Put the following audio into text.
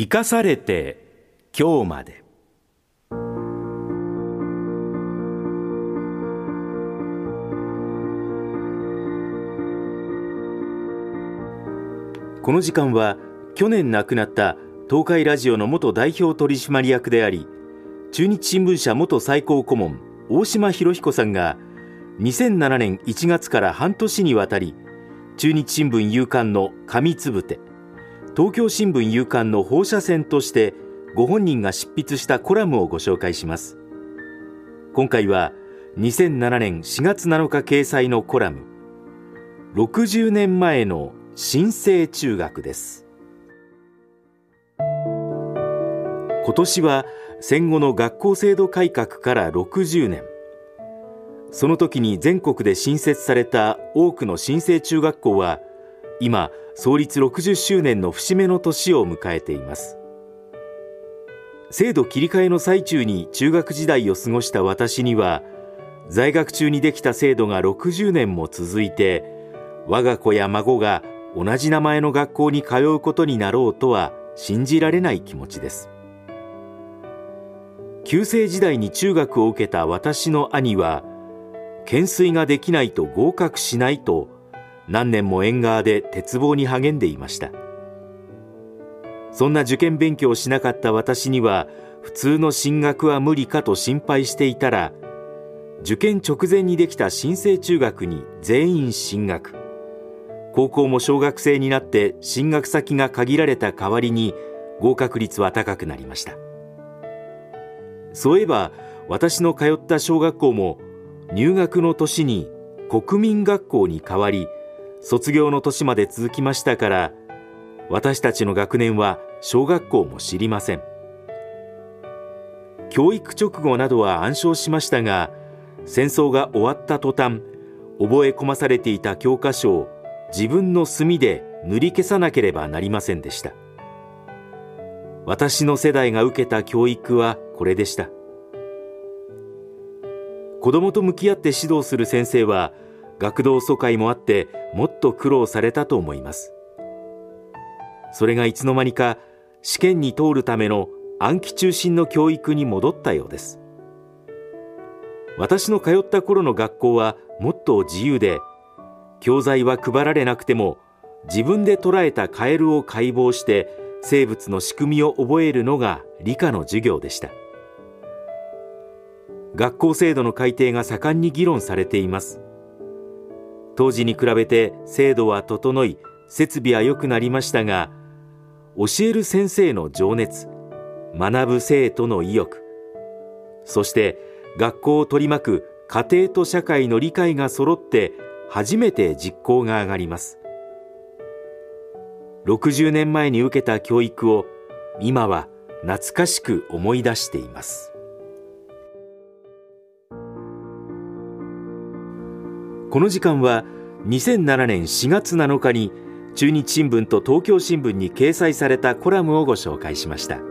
生かされて今日まで。この時間は去年亡くなった東海ラジオの元代表取締役であり中日新聞社元最高顧問大島博彦さんが2007年1月から半年にわたり中日新聞夕刊の紙つぶて東京新聞夕刊の放射線としてご本人が執筆したコラムをご紹介します。今回は2007年4月7日掲載のコラム。60年前の新生中学です。今年は戦後の学校制度改革から60年。その時に全国で新設された多くの新生中学校は今創立60周年の節目の年を迎えています。制度切り替えの最中に中学時代を過ごした私には在学中にできた制度が60年も続いて我が子や孫が同じ名前の学校に通うことになろうとは信じられない気持ちです。旧制時代に中学を受けた私の兄は懸垂ができないと合格しないと何年も縁側で鉄棒に励んでいました。そんな受験勉強をしなかった私には普通の進学は無理かと心配していたら受験直前にできた新生中学に全員進学。高校も小学生になって進学先が限られた代わりに合格率は高くなりました。そういえば私の通った小学校も入学の年に国民学校に変わり卒業の年まで続きましたから私たちの学年は小学校も知りません。教育直後などは暗唱しましたが戦争が終わった途端覚え込まされていた教科書を自分の墨で塗り消さなければなりませんでした。私の世代が受けた教育はこれでした。子供と向き合って指導する先生は学童疎開もあってもっと苦労されたと思います。それがいつの間にか試験に通るための暗記中心の教育に戻ったようです。私の通った頃の学校はもっと自由で教材は配られなくても自分で捉えたカエルを解剖して生物の仕組みを覚えるのが理科の授業でした。学校制度の改定が盛んに議論されています。当時に比べて制度は整い設備は良くなりましたが教える先生の情熱学ぶ生徒の意欲そして学校を取り巻く家庭と社会の理解が揃って初めて実行が上がります。60年前に受けた教育を今は懐かしく思い出しています。この時間は2007年4月7日に中日新聞と東京新聞に掲載されたコラムをご紹介しました。